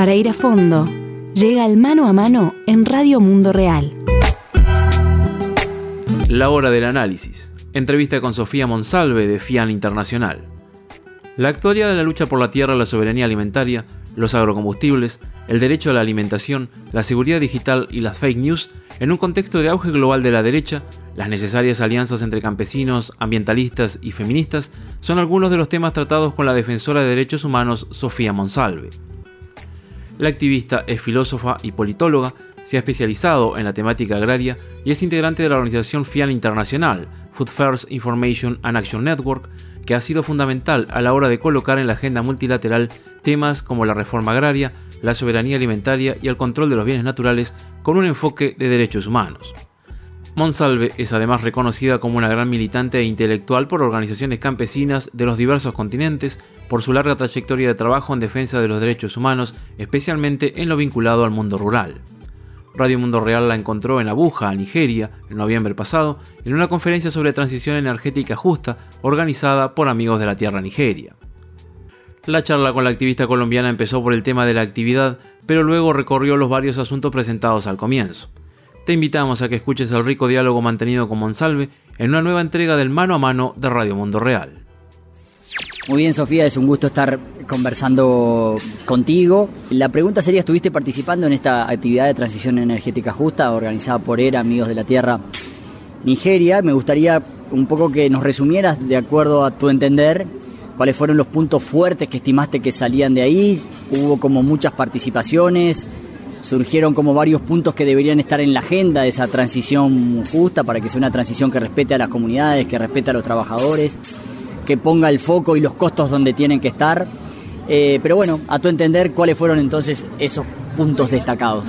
Para ir a fondo, llega el mano a mano en Radio Mundo Real. La hora del análisis. Entrevista con Sofía Monsalve de FIAN Internacional. La actualidad de la lucha por la tierra, la soberanía alimentaria, los agrocombustibles, el derecho a la alimentación, la seguridad digital y las fake news, en un contexto de auge global de la derecha, las necesarias alianzas entre campesinos, ambientalistas y feministas son algunos de los temas tratados con la defensora de derechos humanos Sofía Monsalve. La activista es filósofa y politóloga, se ha especializado en la temática agraria y es integrante de la organización FIAN Internacional, Food First Information and Action Network, que ha sido fundamental a la hora de colocar en la agenda multilateral temas como la reforma agraria, la soberanía alimentaria y el control de los bienes naturales con un enfoque de derechos humanos. Monsalve es además reconocida como una gran militante e intelectual por organizaciones campesinas de los diversos continentes, por su larga trayectoria de trabajo en defensa de los derechos humanos, especialmente en lo vinculado al mundo rural. Radio Mundo Real la encontró en Abuja, Nigeria, en noviembre pasado, en una conferencia sobre transición energética justa organizada por Amigos de la Tierra Nigeria. La charla con la activista colombiana empezó por el tema de la actividad, pero luego recorrió los varios asuntos presentados al comienzo. Te invitamos a que escuches el rico diálogo mantenido con Monsalve en una nueva entrega del Mano a Mano de Radio Mundo Real. Muy bien, Sofía, es un gusto estar conversando contigo. La pregunta sería, ¿estuviste participando en esta actividad de transición energética justa organizada por ERA, Amigos de la Tierra, Nigeria? Me gustaría un poco que nos resumieras, de acuerdo a tu entender, cuáles fueron los puntos fuertes que estimaste que salían de ahí. Hubo como muchas participaciones, surgieron como varios puntos que deberían estar en la agenda de esa transición justa para que sea una transición que respete a las comunidades, que respete a los trabajadores que ponga el foco y los costos donde tienen que estar. Eh, pero bueno, a tu entender, ¿cuáles fueron entonces esos puntos destacados?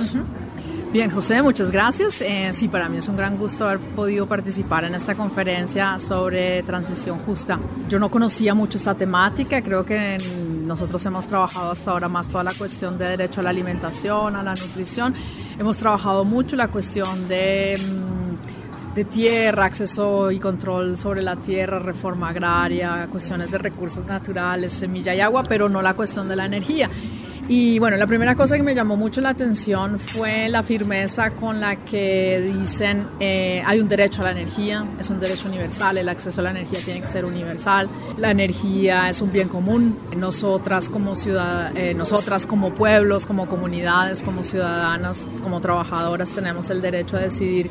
Bien, José, muchas gracias. Eh, sí, para mí es un gran gusto haber podido participar en esta conferencia sobre transición justa. Yo no conocía mucho esta temática, creo que nosotros hemos trabajado hasta ahora más toda la cuestión de derecho a la alimentación, a la nutrición. Hemos trabajado mucho la cuestión de mm, de tierra, acceso y control sobre la tierra, reforma agraria, cuestiones de recursos naturales, semilla y agua, pero no la cuestión de la energía. Y bueno, la primera cosa que me llamó mucho la atención fue la firmeza con la que dicen eh, hay un derecho a la energía, es un derecho universal, el acceso a la energía tiene que ser universal, la energía es un bien común, nosotras como ciudad, eh, nosotras como pueblos, como comunidades, como ciudadanas, como trabajadoras tenemos el derecho a decidir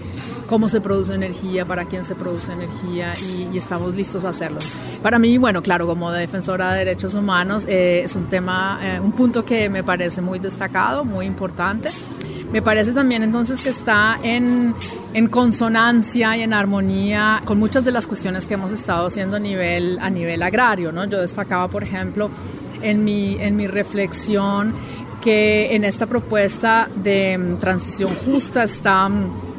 cómo se produce energía, para quién se produce energía y, estamos listos a hacerlo. Para mí, bueno, claro, como defensora de derechos humanos, eh, es un tema, eh, un punto que me parece muy destacado, muy importante. Me parece también entonces que está en, en, consonancia y en armonía con muchas de las cuestiones que hemos estado haciendo a nivel, a nivel agrario. ¿no? Yo destacaba, por ejemplo, en mi, en mi reflexión que en esta propuesta de mm, transición justa está mm,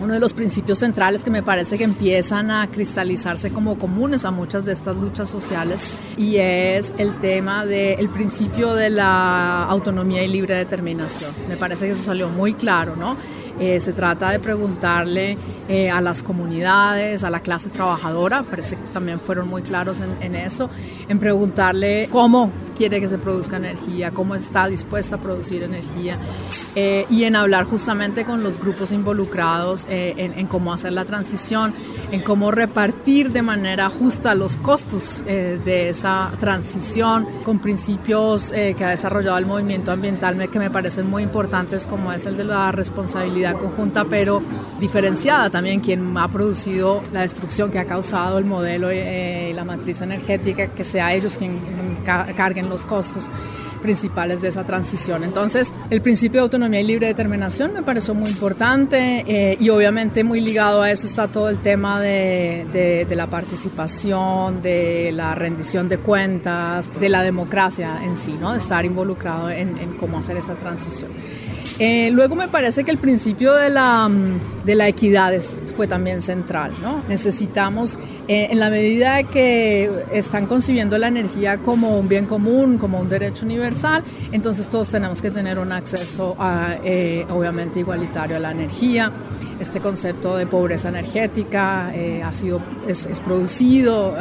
uno de los principios centrales que me parece que empiezan a cristalizarse como comunes a muchas de estas luchas sociales y es el tema del principio de la autonomía y libre determinación. Me parece que eso salió muy claro, ¿no? Eh, se trata de preguntarle eh, a las comunidades, a la clase trabajadora, parece que también fueron muy claros en, eso, en preguntarle cómo quiere que se produzca energía, cómo está dispuesta a producir energía eh, y en hablar justamente con los grupos involucrados en, cómo hacer la transición, en cómo repartir de manera justa los costos eh, de esa transición con principios que ha desarrollado el movimiento ambiental que me parecen muy importantes como es el de la responsabilidad conjunta pero diferenciada también quien ha producido la destrucción que ha causado el modelo y la matriz energética que sea ellos quien carguen los costos principales de esa transición. Entonces, el principio de autonomía y libre determinación me pareció muy importante eh, y obviamente muy ligado a eso está todo el tema de, la participación, de la rendición de cuentas, de la democracia en sí, ¿no? de estar involucrado en, cómo hacer esa transición. Eh, luego me parece que el principio de la, de la equidad fue también central. ¿no? Necesitamos, eh, en la medida que están concibiendo la energía como un bien común, como un derecho universal, entonces todos tenemos que tener un acceso eh, obviamente igualitario a la energía. este concepto de pobreza energética, eh, ha sido, es, producido,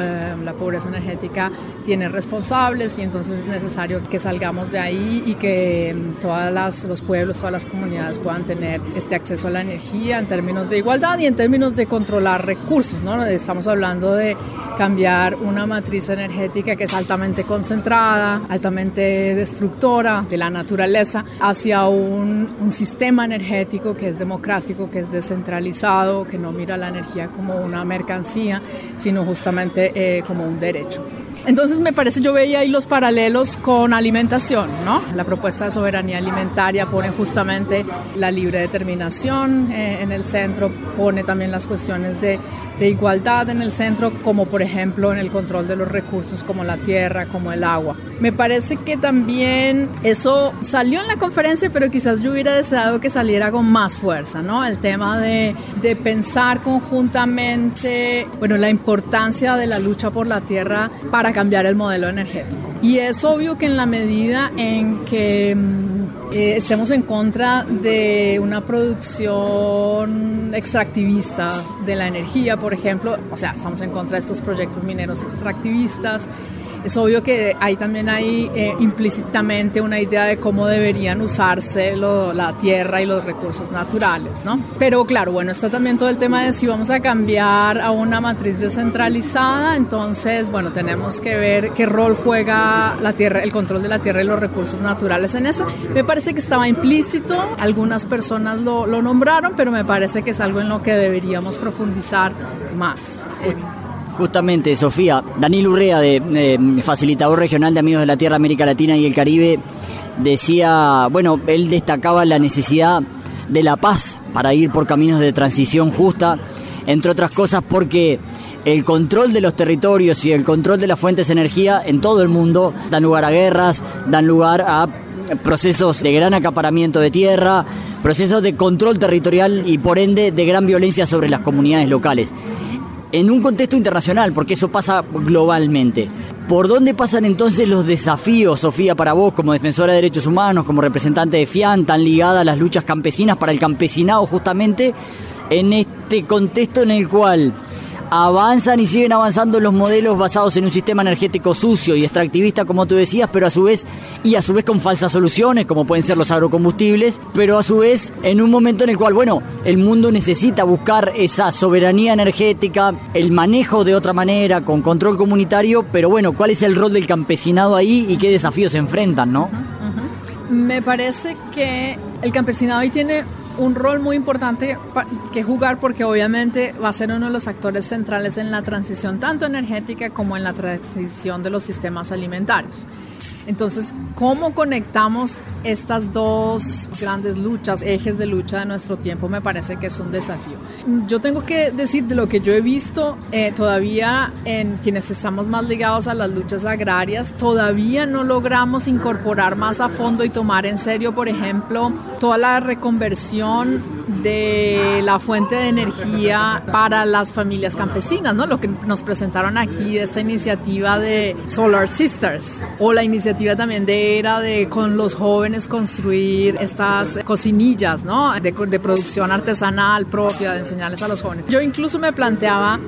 la pobreza energética tiene responsables y entonces es necesario que salgamos de ahí y que mm, todos los pueblos, todas las comunidades puedan tener este acceso a la energía en términos de igualdad y en términos de controlar recursos. ¿no? Estamos hablando de cambiar una matriz energética que es altamente concentrada, altamente destructora de la naturaleza, hacia un, un sistema energético que es democrático, que es descentralizado, que no mira la energía como una mercancía, sino justamente eh, como un derecho. Entonces me parece, yo veía ahí los paralelos con alimentación, ¿no? La propuesta de soberanía alimentaria pone justamente la libre determinación eh, en el centro, pone también las cuestiones de, de, igualdad en el centro, como por ejemplo en el control de los recursos como la tierra, como el agua. Me parece que también eso salió en la conferencia, pero quizás yo hubiera deseado que saliera con más fuerza, ¿no? El tema de, de pensar conjuntamente, bueno, la importancia de la lucha por la tierra para cambiar el modelo energético. Y es obvio que en la medida en que mm, eh, estemos en contra de una producción extractivista de la energía, por ejemplo, o sea, estamos en contra de estos proyectos mineros extractivistas, es obvio que ahí también hay eh, implícitamente una idea de cómo deberían usarse la tierra y los recursos naturales, ¿no? Pero claro, bueno, está también todo el tema de si vamos a cambiar a una matriz descentralizada, entonces, bueno, tenemos que ver qué rol juega la tierra, el control de la tierra y los recursos naturales en eso. Me parece que estaba implícito, algunas personas lo, lo nombraron, pero me parece que es algo en lo que deberíamos profundizar más. Justamente, Sofía, Daniel Urrea, de, facilitador regional de Amigos de la Tierra, América Latina y el Caribe, decía, bueno, él destacaba la necesidad de la paz para ir por caminos de transición justa, entre otras cosas porque el control de los territorios y el control de las fuentes de energía en todo el mundo dan lugar a guerras, dan lugar a procesos de gran acaparamiento de tierra, procesos de control territorial y por ende de gran violencia sobre las comunidades locales en un contexto internacional, porque eso pasa globalmente. ¿Por dónde pasan entonces los desafíos, Sofía, para vos como defensora de derechos humanos, como representante de FIAN, tan ligada a las luchas campesinas para el campesinado justamente, en este contexto en el cual avanzan y siguen avanzando los modelos basados en un sistema energético sucio y extractivista, como tú decías, pero a su vez, y a su vez con falsas soluciones, como pueden ser los agrocombustibles, pero a su vez en un momento en el cual, bueno, el mundo necesita buscar esa soberanía energética, el manejo de otra manera, con control comunitario, pero bueno, ¿cuál es el rol del campesinado ahí y qué desafíos se enfrentan, no? Me parece que el campesinado ahí tiene un rol muy importante que jugar porque obviamente va a ser uno de los actores centrales en la transición tanto energética como en la transición de los sistemas alimentarios. Entonces, ¿cómo conectamos estas dos grandes luchas, ejes de lucha de nuestro tiempo? Me parece que es un desafío. Yo tengo que decir de lo que yo he visto eh, todavía en quienes estamos más ligados a las luchas agrarias, todavía no logramos incorporar más a fondo y tomar en serio, por ejemplo, toda la reconversión de la fuente de energía para las familias campesinas, ¿no? Lo que nos presentaron aquí, esta iniciativa de Solar Sisters, o la iniciativa también de era de con los jóvenes construir estas cocinillas, ¿no? De, producción artesanal propia, de enseñarles a los jóvenes. Yo incluso me planteaba,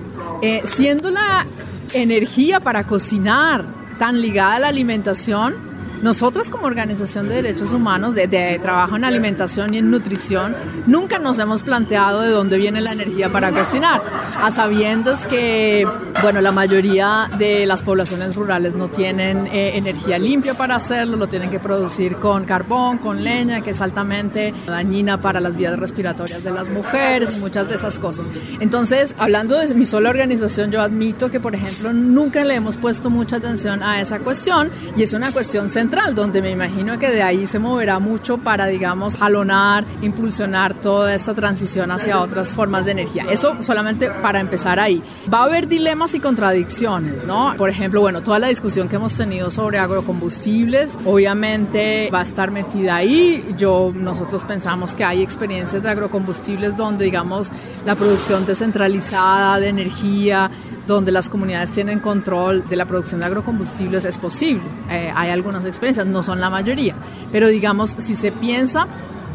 eh, siendo la energía para cocinar tan ligada a la alimentación, nosotros como organización de derechos humanos, de, trabajo en alimentación y en nutrición, nunca nos hemos planteado de dónde viene la energía para cocinar, a sabiendas que, bueno, la mayoría de las poblaciones rurales no tienen eh, energía limpia para hacerlo, lo tienen que producir con carbón, con leña, que es altamente dañina para las vías respiratorias de las mujeres y muchas de esas cosas. Entonces, hablando de mi sola organización, yo admito que, por ejemplo, nunca le hemos puesto mucha atención a esa cuestión y es una cuestión central donde me imagino que de ahí se moverá mucho para, digamos, jalonar, impulsionar toda esta transición hacia otras formas de energía. Eso solamente para empezar ahí. Va a haber dilemas y contradicciones, ¿no? Por ejemplo, bueno, toda la discusión que hemos tenido sobre agrocombustibles, obviamente va a estar metida ahí. Yo, nosotros pensamos que hay experiencias de agrocombustibles donde, digamos, la producción descentralizada de energía, donde las comunidades tienen control de la producción de agrocombustibles es posible. Eh, hay algunas experiencias, no son la mayoría, pero digamos, si se piensa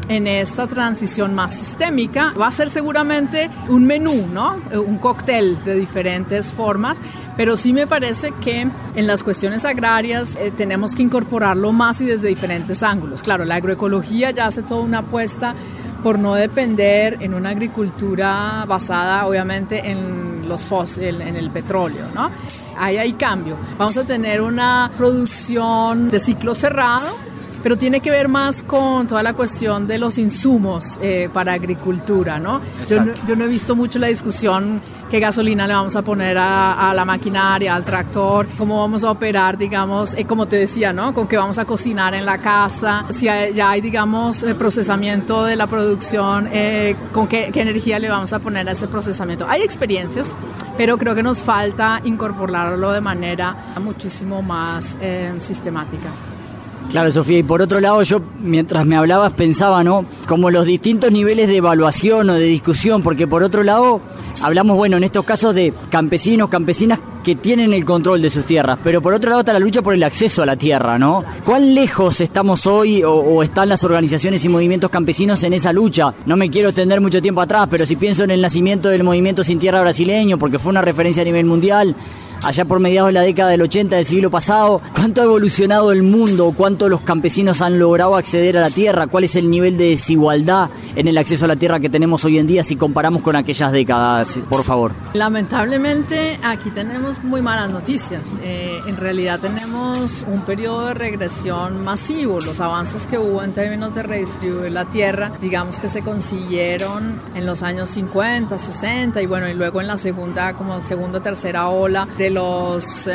en esta transición más sistémica va a ser seguramente un menú, ¿no? Un cóctel de diferentes formas, pero sí me parece que en las cuestiones agrarias eh, tenemos que incorporarlo más y desde diferentes ángulos. Claro, la agroecología ya hace toda una apuesta por no depender en una agricultura basada obviamente en los fósiles, en el petróleo, ¿no? Ahí hay cambio. Vamos a tener una producción de ciclo cerrado, pero tiene que ver más con toda la cuestión de los insumos eh, para agricultura, ¿no? Yo, yo, no he visto mucho la discusión qué gasolina le vamos a poner a, la maquinaria, al tractor, cómo vamos a operar, digamos, eh, como te decía, ¿no? Con qué vamos a cocinar en la casa, si ya hay, digamos, procesamiento de la producción, eh, con qué, energía le vamos a poner a ese procesamiento. Hay experiencias, pero creo que nos falta incorporarlo de manera muchísimo más eh, sistemática. Claro, Sofía, y por otro lado yo mientras me hablabas pensaba, ¿no? Como los distintos niveles de evaluación o de discusión, porque por otro lado hablamos, bueno, en estos casos de campesinos, campesinas que tienen el control de sus tierras, pero por otro lado está la lucha por el acceso a la tierra, ¿no? ¿Cuán lejos estamos hoy o, están las organizaciones y movimientos campesinos en esa lucha? No me quiero extender mucho tiempo atrás, pero si pienso en el nacimiento del movimiento sin tierra brasileño, porque fue una referencia a nivel mundial, allá por mediados de la década del 80 del siglo pasado, cuánto ha evolucionado el mundo, cuánto los campesinos han logrado acceder a la tierra, cuál es el nivel de desigualdad en el acceso a la tierra que tenemos hoy en día si comparamos con aquellas décadas, por favor. Lamentablemente aquí tenemos muy malas noticias. Eh, en realidad tenemos un periodo de regresión masivo. Los avances que hubo en términos de redistribuir la tierra, digamos que se consiguieron en los años 50, 60 y bueno, y luego en la segunda, como segunda, tercera ola de los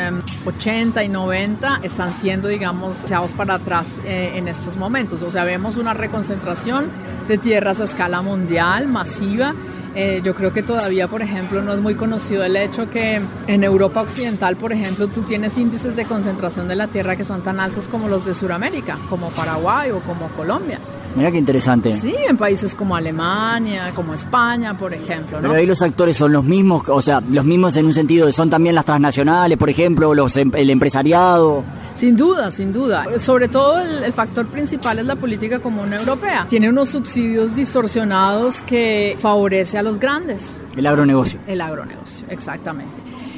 80 em, y 90 están siendo, digamos, echados para atrás eh, en estos momentos. O sea, vemos una reconcentración de tierras a escala mundial, masiva. Eh, yo creo que todavía, por ejemplo, no es muy conocido el hecho que en Europa Occidental, por ejemplo, tú tienes índices de concentración de la tierra que son tan altos como los de Sudamérica, como Paraguay o como Colombia. Mira qué interesante. Sí, en países como Alemania, como España, por ejemplo. Pero ahí los actores son los mismos, o sea, los mismos en un sentido, son también las transnacionales, por ejemplo, los, em, el empresariado. Sin duda, sin duda. Sobre todo el, factor principal es la política común europea. Tiene unos subsidios distorsionados que favorece a los grandes. El agronegocio. El agronegocio, exactamente.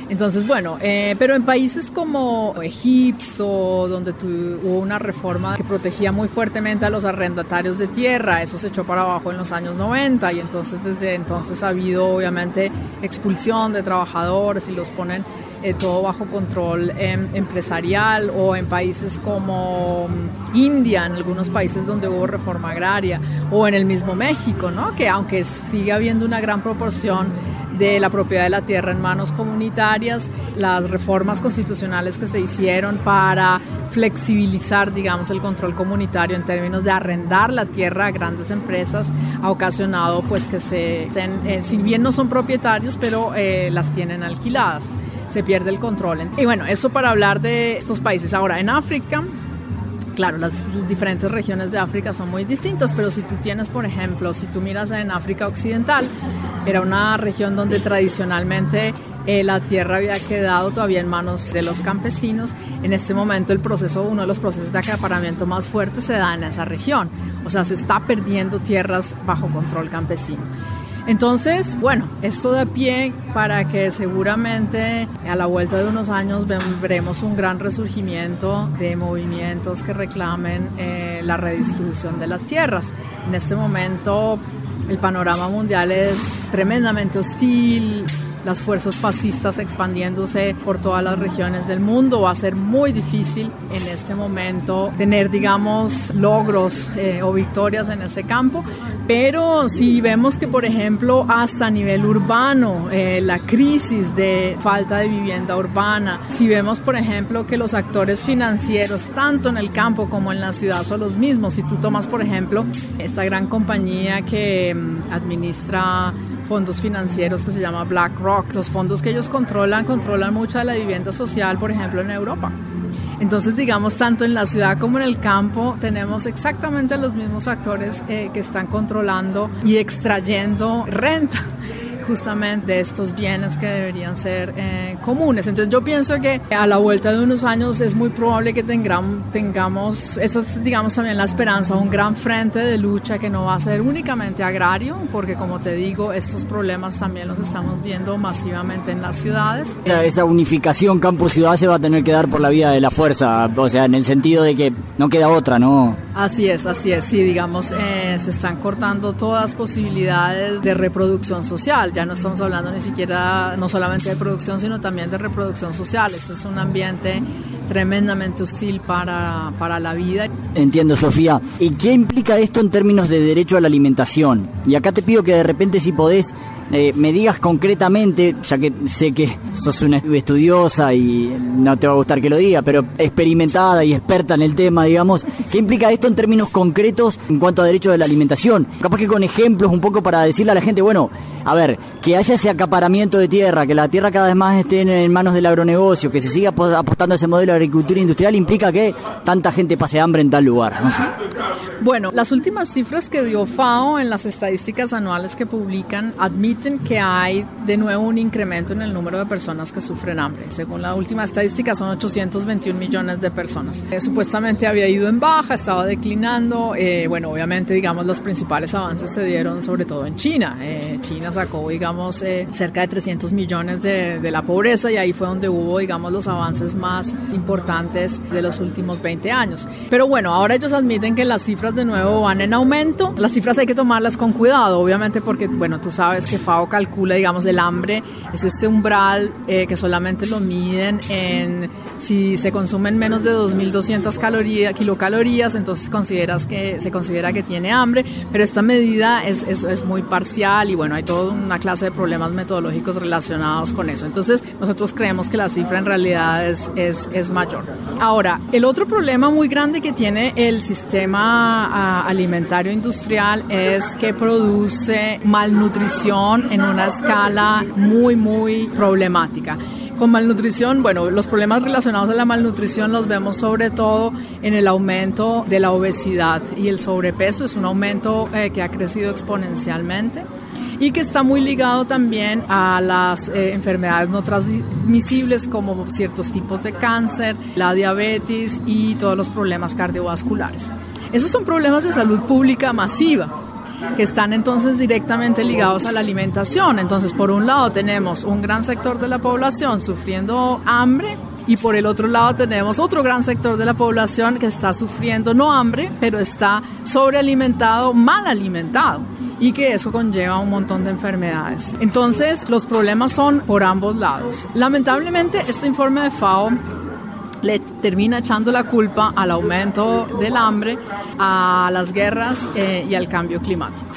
Entonces, bueno, eh, pero en países como Egipto, donde hubo una reforma que protegía muy fuertemente a los arrendatarios de tierra, eso se echó para abajo en los años 90 y entonces desde entonces ha habido obviamente expulsión de trabajadores y los ponen eh, todo bajo control em, empresarial o en países como mm, India, en algunos países donde hubo reforma agraria o en el mismo México, ¿no? que aunque sigue habiendo una gran proporción de la propiedad de la tierra en manos comunitarias, las reformas constitucionales que se hicieron para flexibilizar, digamos, el control comunitario en términos de arrendar la tierra a grandes empresas ha ocasionado pues que se, eh, si bien no son propietarios, pero eh, las tienen alquiladas, se pierde el control. Y bueno, eso para hablar de estos países. Ahora, en África, claro, las diferentes regiones de África son muy distintas, pero si tú tienes, por ejemplo, si tú miras en África Occidental, era una región donde tradicionalmente eh, la tierra había quedado todavía en manos de los campesinos. En este momento el proceso, uno de los procesos de acaparamiento más fuertes se da en esa región. O sea, se está perdiendo tierras bajo control campesino. Entonces, bueno, esto da pie para que seguramente a la vuelta de unos años veremos un gran resurgimiento de movimientos que reclamen eh, la redistribución de las tierras. En este momento el panorama mundial es tremendamente hostil, las fuerzas fascistas expandiéndose por todas las regiones del mundo. Va a ser muy difícil en este momento tener, digamos, logros eh, o victorias en ese campo. Pero si vemos que, por ejemplo, hasta a nivel urbano, eh, la crisis de falta de vivienda urbana, si vemos, por ejemplo, que los actores financieros, tanto en el campo como en la ciudad, son los mismos. Si tú tomas, por ejemplo, esta gran compañía que mm, administra fondos financieros que se llama BlackRock. Los fondos que ellos controlan, controlan mucha de la vivienda social, por ejemplo, en Europa. Entonces, digamos, tanto en la ciudad como en el campo tenemos exactamente los mismos actores eh, que están controlando y extrayendo renta justamente de estos bienes que deberían ser eh, comunes. Entonces yo pienso que a la vuelta de unos años es muy probable que tengamos, tengamos esa es digamos también la esperanza, un gran frente de lucha que no va a ser únicamente agrario, porque como te digo, estos problemas también los estamos viendo masivamente en las ciudades. Esa, unificación campo-ciudad se va a tener que dar por la vía de la fuerza, o sea, en el sentido de que no queda otra, ¿no? Así es, así es, sí, digamos, eh, se están cortando todas posibilidades de reproducción social, ya no estamos hablando ni siquiera, no solamente de producción, sino también de reproducción social, eso es un ambiente tremendamente hostil para, para la vida. Entiendo, Sofía. ¿Y qué implica esto en términos de derecho a la alimentación? Y acá te pido que de repente si podés eh, me digas concretamente, ya que sé que sos una estudiosa y no te va a gustar que lo diga, pero experimentada y experta en el tema, digamos, ¿qué implica esto en términos concretos en cuanto a derecho de la alimentación? Capaz que con ejemplos un poco para decirle a la gente, bueno, a ver, que haya ese acaparamiento de tierra, que la tierra cada vez más esté en manos del agronegocio, que se siga apostando a ese modelo de agricultura industrial, implica que tanta gente pase hambre en tal lugar. Bueno, las últimas cifras que dio FAO en las estadísticas anuales que publican admiten que hay de nuevo un incremento en el número de personas que sufren hambre. Según la última estadística son 821 millones de personas. Eh, supuestamente había ido en baja, estaba declinando. Eh, bueno, obviamente, digamos, los principales avances se dieron sobre todo en China. Eh, China sacó, digamos, cerca de 300 millones de, de la pobreza y ahí fue donde hubo, digamos, los avances más importantes de los últimos 20 años. Pero bueno, ahora ellos admiten que las cifras de nuevo van en aumento. Las cifras hay que tomarlas con cuidado, obviamente, porque, bueno, tú sabes que FAO calcula, digamos, el hambre es este umbral eh, que solamente lo miden en si se consumen menos de 2.200 calorías, kilocalorías, entonces consideras que, se considera que tiene hambre, pero esta medida es, es, es muy parcial y bueno, hay toda una clase de problemas metodológicos relacionados con eso. Entonces nosotros creemos que la cifra en realidad es, es, es mayor. Ahora, el otro problema muy grande que tiene el sistema alimentario industrial es que produce malnutrición en una escala muy, muy problemática. Con malnutrición, bueno, los problemas relacionados a la malnutrición los vemos sobre todo en el aumento de la obesidad y el sobrepeso. Es un aumento eh, que ha crecido exponencialmente y que está muy ligado también a las eh, enfermedades no transmisibles como ciertos tipos de cáncer, la diabetes y todos los problemas cardiovasculares. Esos son problemas de salud pública masiva que están entonces directamente ligados a la alimentación. Entonces, por un lado tenemos un gran sector de la población sufriendo hambre y por el otro lado tenemos otro gran sector de la población que está sufriendo no hambre, pero está sobrealimentado, mal alimentado y que eso conlleva un montón de enfermedades. Entonces, los problemas son por ambos lados. Lamentablemente, este informe de FAO le termina echando la culpa al aumento del hambre, a las guerras eh, y al cambio climático.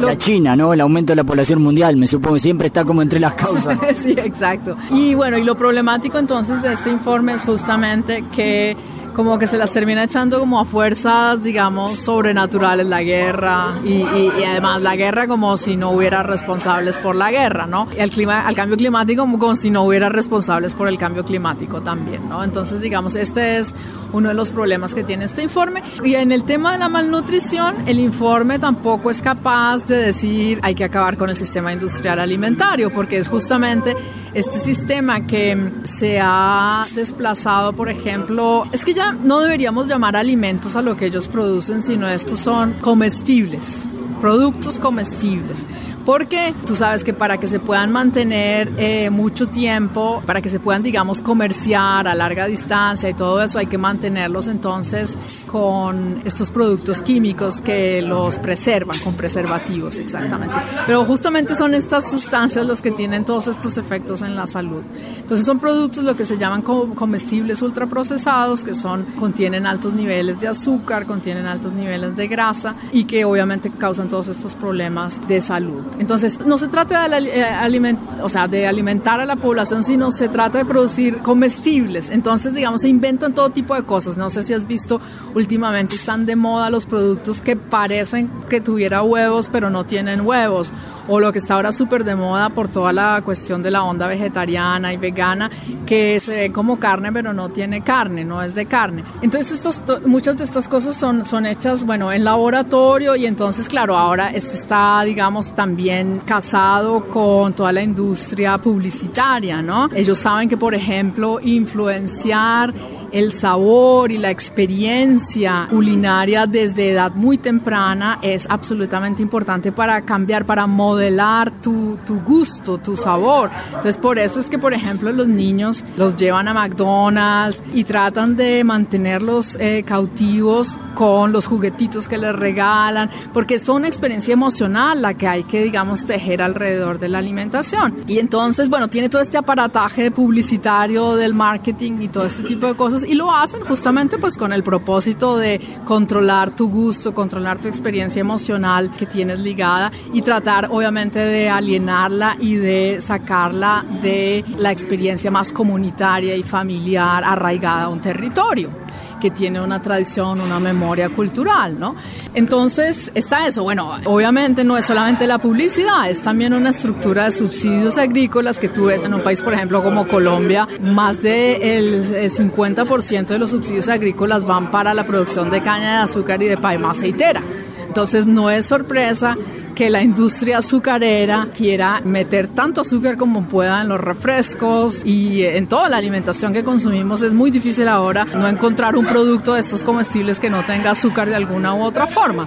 La China, ¿no? El aumento de la población mundial, me supongo, siempre está como entre las causas. sí, exacto. Y bueno, y lo problemático entonces de este informe es justamente que como que se las termina echando como a fuerzas, digamos, sobrenaturales la guerra y, además la guerra como si no hubiera responsables por la guerra, ¿no? Y el clima, al cambio climático como, si no hubiera responsables por el cambio climático también, ¿no? Entonces, digamos, este es uno de los problemas que tiene este informe. Y en el tema de la malnutrición, el informe tampoco es capaz de decir hay que acabar con el sistema industrial alimentario, porque es justamente este sistema que se ha desplazado, por ejemplo, es que ya no deberíamos llamar alimentos a lo que ellos producen, sino estos son comestibles, productos comestibles. Porque tú sabes que para que se puedan mantener eh, mucho tiempo, para que se puedan, digamos, comerciar a larga distancia y todo eso, hay que mantenerlos entonces con estos productos químicos que los preservan, con preservativos exactamente. Pero justamente son estas sustancias las que tienen todos estos efectos en la salud. Entonces son productos lo que se llaman comestibles ultraprocesados, que son, contienen altos niveles de azúcar, contienen altos niveles de grasa y que obviamente causan todos estos problemas de salud. Entonces, no se trata de, eh, o sea, de alimentar a la población, sino se trata de producir comestibles. Entonces, digamos, se inventan todo tipo de cosas. No sé si has visto, últimamente están de moda los productos que parecen que tuviera huevos, pero no tienen huevos o lo que está ahora súper de moda por toda la cuestión de la onda vegetariana y vegana, que se ve como carne pero no tiene carne, no es de carne. Entonces estos, muchas de estas cosas son, son hechas, bueno, en laboratorio y entonces, claro, ahora esto está, digamos, también casado con toda la industria publicitaria, ¿no? Ellos saben que, por ejemplo, influenciar el sabor y la experiencia culinaria desde edad muy temprana es absolutamente importante para cambiar, para modelar tu, tu, gusto, tu sabor. Entonces por eso es que, por ejemplo, los niños los llevan a McDonald's y tratan de mantenerlos eh, cautivos con los juguetitos que les regalan, porque es toda una experiencia emocional la que hay que, digamos, tejer alrededor de la alimentación. Y entonces, bueno, tiene todo este aparataje publicitario del marketing y todo este tipo de cosas y lo hacen justamente pues con el propósito de controlar tu gusto, controlar tu experiencia emocional que tienes ligada y tratar obviamente de alienarla y de sacarla de la experiencia más comunitaria y familiar arraigada a un territorio que tiene una tradición, una memoria cultural, ¿no? Entonces está eso. Bueno, obviamente no es solamente la publicidad, es también una estructura de subsidios agrícolas que tú ves en un país, por ejemplo, como Colombia, más del 50% de los subsidios agrícolas van para la producción de caña de azúcar y de paima aceitera. Entonces no es sorpresa que la industria azucarera quiera meter tanto azúcar como pueda en los refrescos y en toda la alimentación que consumimos. Es muy difícil ahora no encontrar un producto de estos comestibles que no tenga azúcar de alguna u otra forma.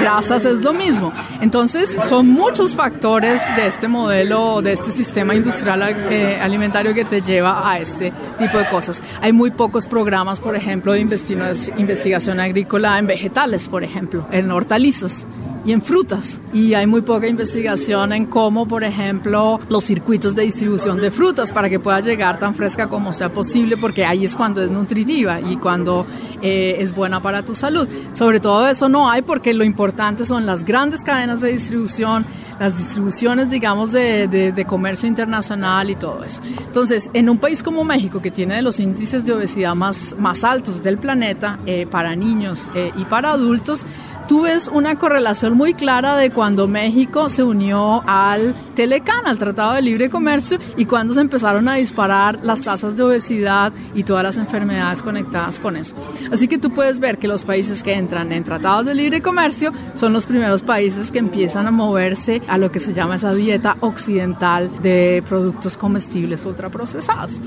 Grasas es lo mismo. Entonces son muchos factores de este modelo, de este sistema industrial eh, alimentario que te lleva a este tipo de cosas. Hay muy pocos programas, por ejemplo, de investigación agrícola en vegetales, por ejemplo, en hortalizas y en frutas. Y hay muy poca investigación en cómo, por ejemplo, los circuitos de distribución de frutas para que pueda llegar tan fresca como sea posible, porque ahí es cuando es nutritiva y cuando eh, es buena para tu salud. Sobre todo eso no hay porque lo importante son las grandes cadenas de distribución, las distribuciones, digamos, de, de, comercio internacional y todo eso. Entonces, en un país como México, que tiene de los índices de obesidad más, más altos del planeta eh, para niños eh, y para adultos, tú ves una correlación muy clara de cuando México se unió al Telecan, al Tratado de Libre Comercio, y cuando se empezaron a disparar las tasas de obesidad y todas las enfermedades conectadas con eso. Así que tú puedes ver que los países que entran en tratados de libre comercio son los primeros países que empiezan a moverse a lo que se llama esa dieta occidental de productos comestibles ultraprocesados.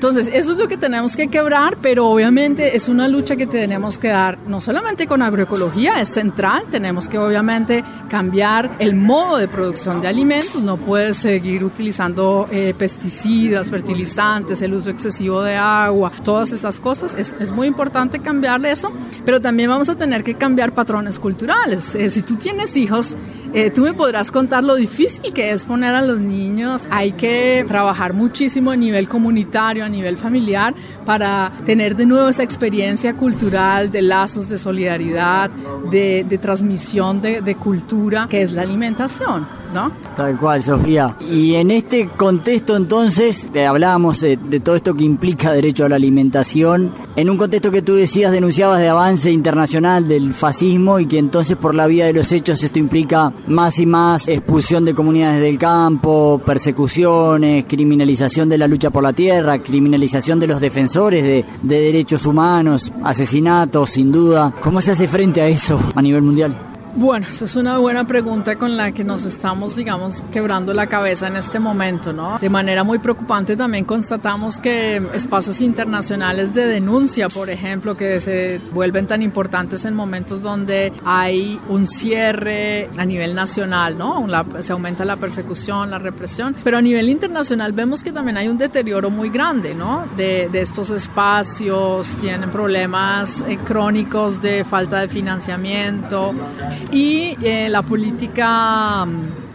Entonces, eso es lo que tenemos que quebrar, pero obviamente es una lucha que tenemos que dar no solamente con agroecología, es central, tenemos que obviamente cambiar el modo de producción de alimentos, no puedes seguir utilizando eh, pesticidas, fertilizantes, el uso excesivo de agua, todas esas cosas, es, es, muy importante cambiarle eso, pero también vamos a tener que cambiar patrones culturales. Eh, si tú tienes hijos, eh, tú me podrás contar lo difícil que es poner a los niños. Hay que trabajar muchísimo a nivel comunitario, a nivel familiar, para tener de nuevo esa experiencia cultural de lazos de solidaridad, de, transmisión de, de cultura, que es la alimentación. ¿No? Tal cual, Sofía. Y en este contexto entonces, hablábamos de, todo esto que implica derecho a la alimentación, en un contexto que tú decías, denunciabas de avance internacional del fascismo y que entonces por la vía de los hechos esto implica más y más expulsión de comunidades del campo, persecuciones, criminalización de la lucha por la tierra, criminalización de los defensores de, de derechos humanos, asesinatos, sin duda. ¿Cómo se hace frente a eso a nivel mundial? Bueno, esa es una buena pregunta con la que nos estamos, digamos, quebrando la cabeza en este momento, ¿no? De manera muy preocupante también constatamos que espacios internacionales de denuncia, por ejemplo, que se vuelven tan importantes en momentos donde hay un cierre a nivel nacional, ¿no? se aumenta la persecución, la represión, pero a nivel internacional vemos que también hay un deterioro muy grande, ¿no? De, estos espacios, tienen problemas eh, crónicos de falta de financiamiento y eh, la política mm,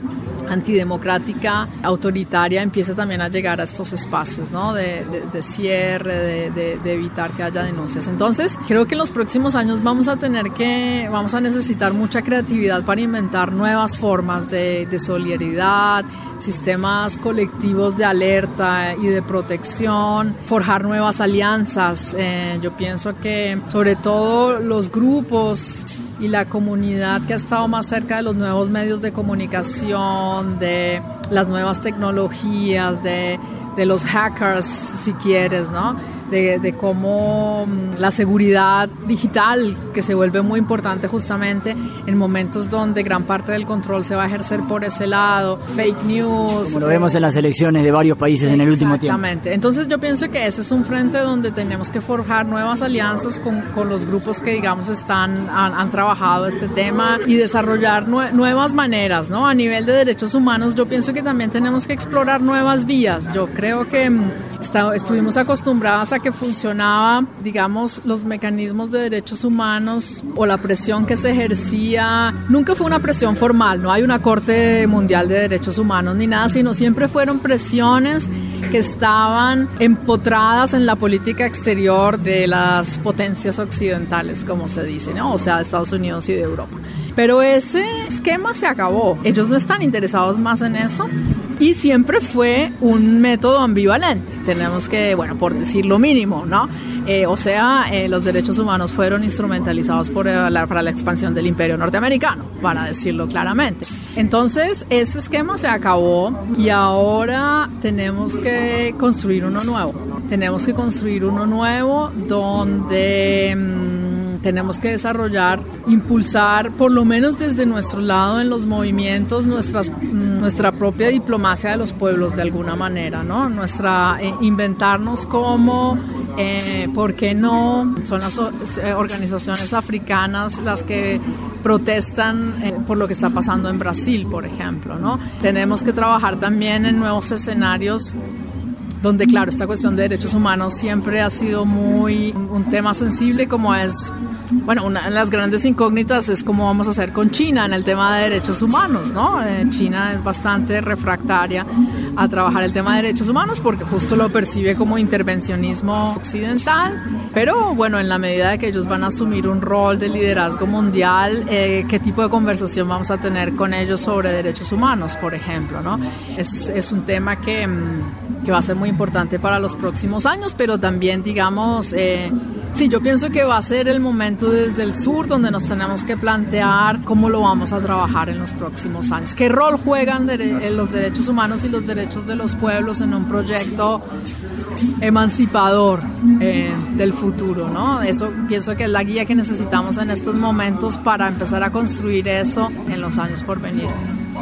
antidemocrática, autoritaria, empieza también a llegar a estos espacios ¿no? de, cierre, de, evitar que haya denuncias. Entonces, creo que en los próximos años vamos a tener que, vamos a necesitar mucha creatividad para inventar nuevas formas de, solidaridad, sistemas colectivos de alerta y de protección, forjar nuevas alianzas. Eh, yo pienso que sobre todo los grupos y la comunidad que ha estado más cerca de los nuevos medios de comunicación, de las nuevas tecnologías, de, de los hackers, si quieres, ¿no? De, cómo mm, la seguridad digital, que se vuelve muy importante justamente en momentos donde gran parte del control se va a ejercer por ese lado, fake news. Como lo vemos en las elecciones de varios países en el último tiempo. Exactamente. Entonces yo pienso que ese es un frente donde tenemos que forjar nuevas alianzas con, con los grupos que digamos están, han, trabajado este tema y desarrollar nuevas maneras, ¿no? A nivel de derechos humanos yo pienso que también tenemos que explorar nuevas vías. Yo creo que mm, estuvimos acostumbradas a que funcionaba, digamos, los mecanismos de derechos humanos o la presión que se ejercía. Nunca fue una presión formal, no hay una Corte Mundial de Derechos Humanos ni nada, sino siempre fueron presiones que estaban empotradas en la política exterior de las potencias occidentales, como se dice, o sea, de Estados Unidos y de Europa. Pero ese esquema se acabó. Ellos no están interesados más en eso y siempre fue un método ambivalente. Tenemos que, bueno, por decir lo mínimo, ¿no? Eh, o sea, eh, los derechos humanos fueron instrumentalizados por, eh, para la expansión del imperio norteamericano, para decirlo claramente. Entonces, ese esquema se acabó y ahora tenemos que construir uno nuevo. Tenemos que construir uno nuevo donde... Mm, tenemos que desarrollar, impulsar, por lo menos desde nuestro lado en los movimientos, nuestras, mm, nuestra propia diplomacia de los pueblos de alguna manera, ¿no? Nuestra, eh, inventarnos cómo, eh, ¿por qué no? Son las eh, organizaciones africanas las que protestan por lo que está pasando en Brasil, por ejemplo, ¿no? Tenemos que trabajar también en nuevos escenarios donde claro, esta cuestión de derechos humanos siempre ha sido muy un tema sensible como es bueno, una de las grandes incógnitas es cómo vamos a hacer con China en el tema de derechos humanos, ¿no? Eh, China es bastante refractaria a trabajar el tema de derechos humanos porque justo lo percibe como intervencionismo occidental, pero bueno, en la medida de que ellos van a asumir un rol de liderazgo mundial, eh, ¿qué tipo de conversación vamos a tener con ellos sobre derechos humanos, por ejemplo, ¿no? Es, un tema que, mm, que, va a ser muy importante para los próximos años, pero también, digamos, eh, Sí, yo pienso que va a ser el momento desde el sur donde nos tenemos que plantear cómo lo vamos a trabajar en los próximos años. ¿Qué rol juegan eh, los derechos humanos y los derechos de los pueblos en un proyecto emancipador eh, del futuro? ¿no? Eso pienso que es la guía que necesitamos en estos momentos para empezar a construir eso en los años por venir.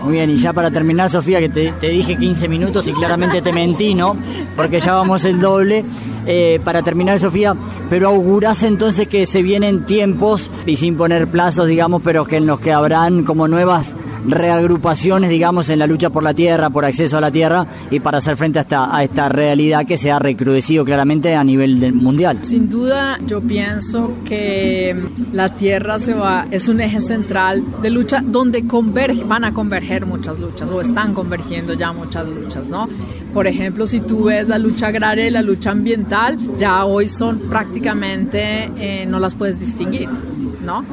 Muy bien, y ya para terminar, Sofía, que te, te, dije 15 minutos y claramente te mentí, ¿no? Porque ya vamos el doble. Eh, para terminar, Sofía, pero augurás entonces que se vienen tiempos, y sin poner plazos, digamos, pero que en los que habrán como nuevas reagrupaciones, digamos, en la lucha por la tierra, por acceso a la tierra y para hacer frente a esta, a esta realidad que se ha recrudecido claramente a nivel mundial. Sin duda, yo pienso que la tierra se va, es un eje central de lucha donde converge, van a converger muchas luchas o están convergiendo ya muchas luchas, ¿no? Por ejemplo, si tú ves la lucha agraria y la lucha ambiental, ya hoy son prácticamente, eh, no las puedes distinguir, ¿no?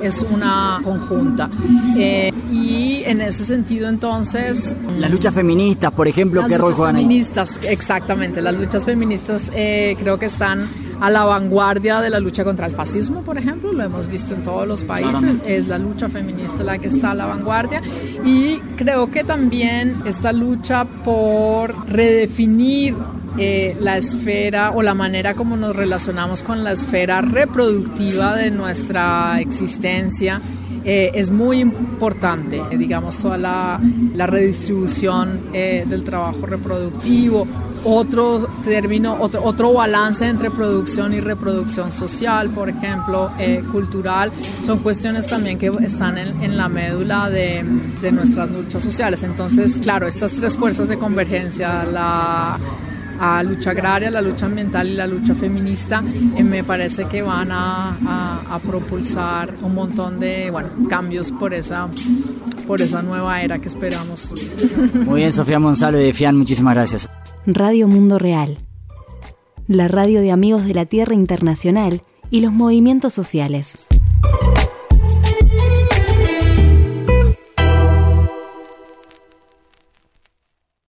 Es una conjunta. Eh, y en ese sentido, entonces. Las luchas feministas, por ejemplo, ¿qué rol juegan ahí? Feministas, exactamente. Las luchas feministas eh, creo que están a la vanguardia de la lucha contra el fascismo, por ejemplo, lo hemos visto en todos los países, es la lucha feminista la que está a la vanguardia y creo que también esta lucha por redefinir eh, la esfera o la manera como nos relacionamos con la esfera reproductiva de nuestra existencia eh, es muy importante, digamos, toda la, redistribución eh, del trabajo reproductivo, otro término, otro, otro balance entre producción y reproducción social, por ejemplo, eh, cultural, son cuestiones también que están en, la médula de, de, nuestras luchas sociales. Entonces, claro, estas tres fuerzas de convergencia, la lucha agraria, la lucha ambiental y la lucha feminista, eh, me parece que van a, a, a, propulsar un montón de bueno, cambios por esa, por esa nueva era que esperamos. Muy bien, Sofía Monsalve de FIAN, muchísimas gracias. Radio Mundo Real, la radio de amigos de la Tierra Internacional y los movimientos sociales.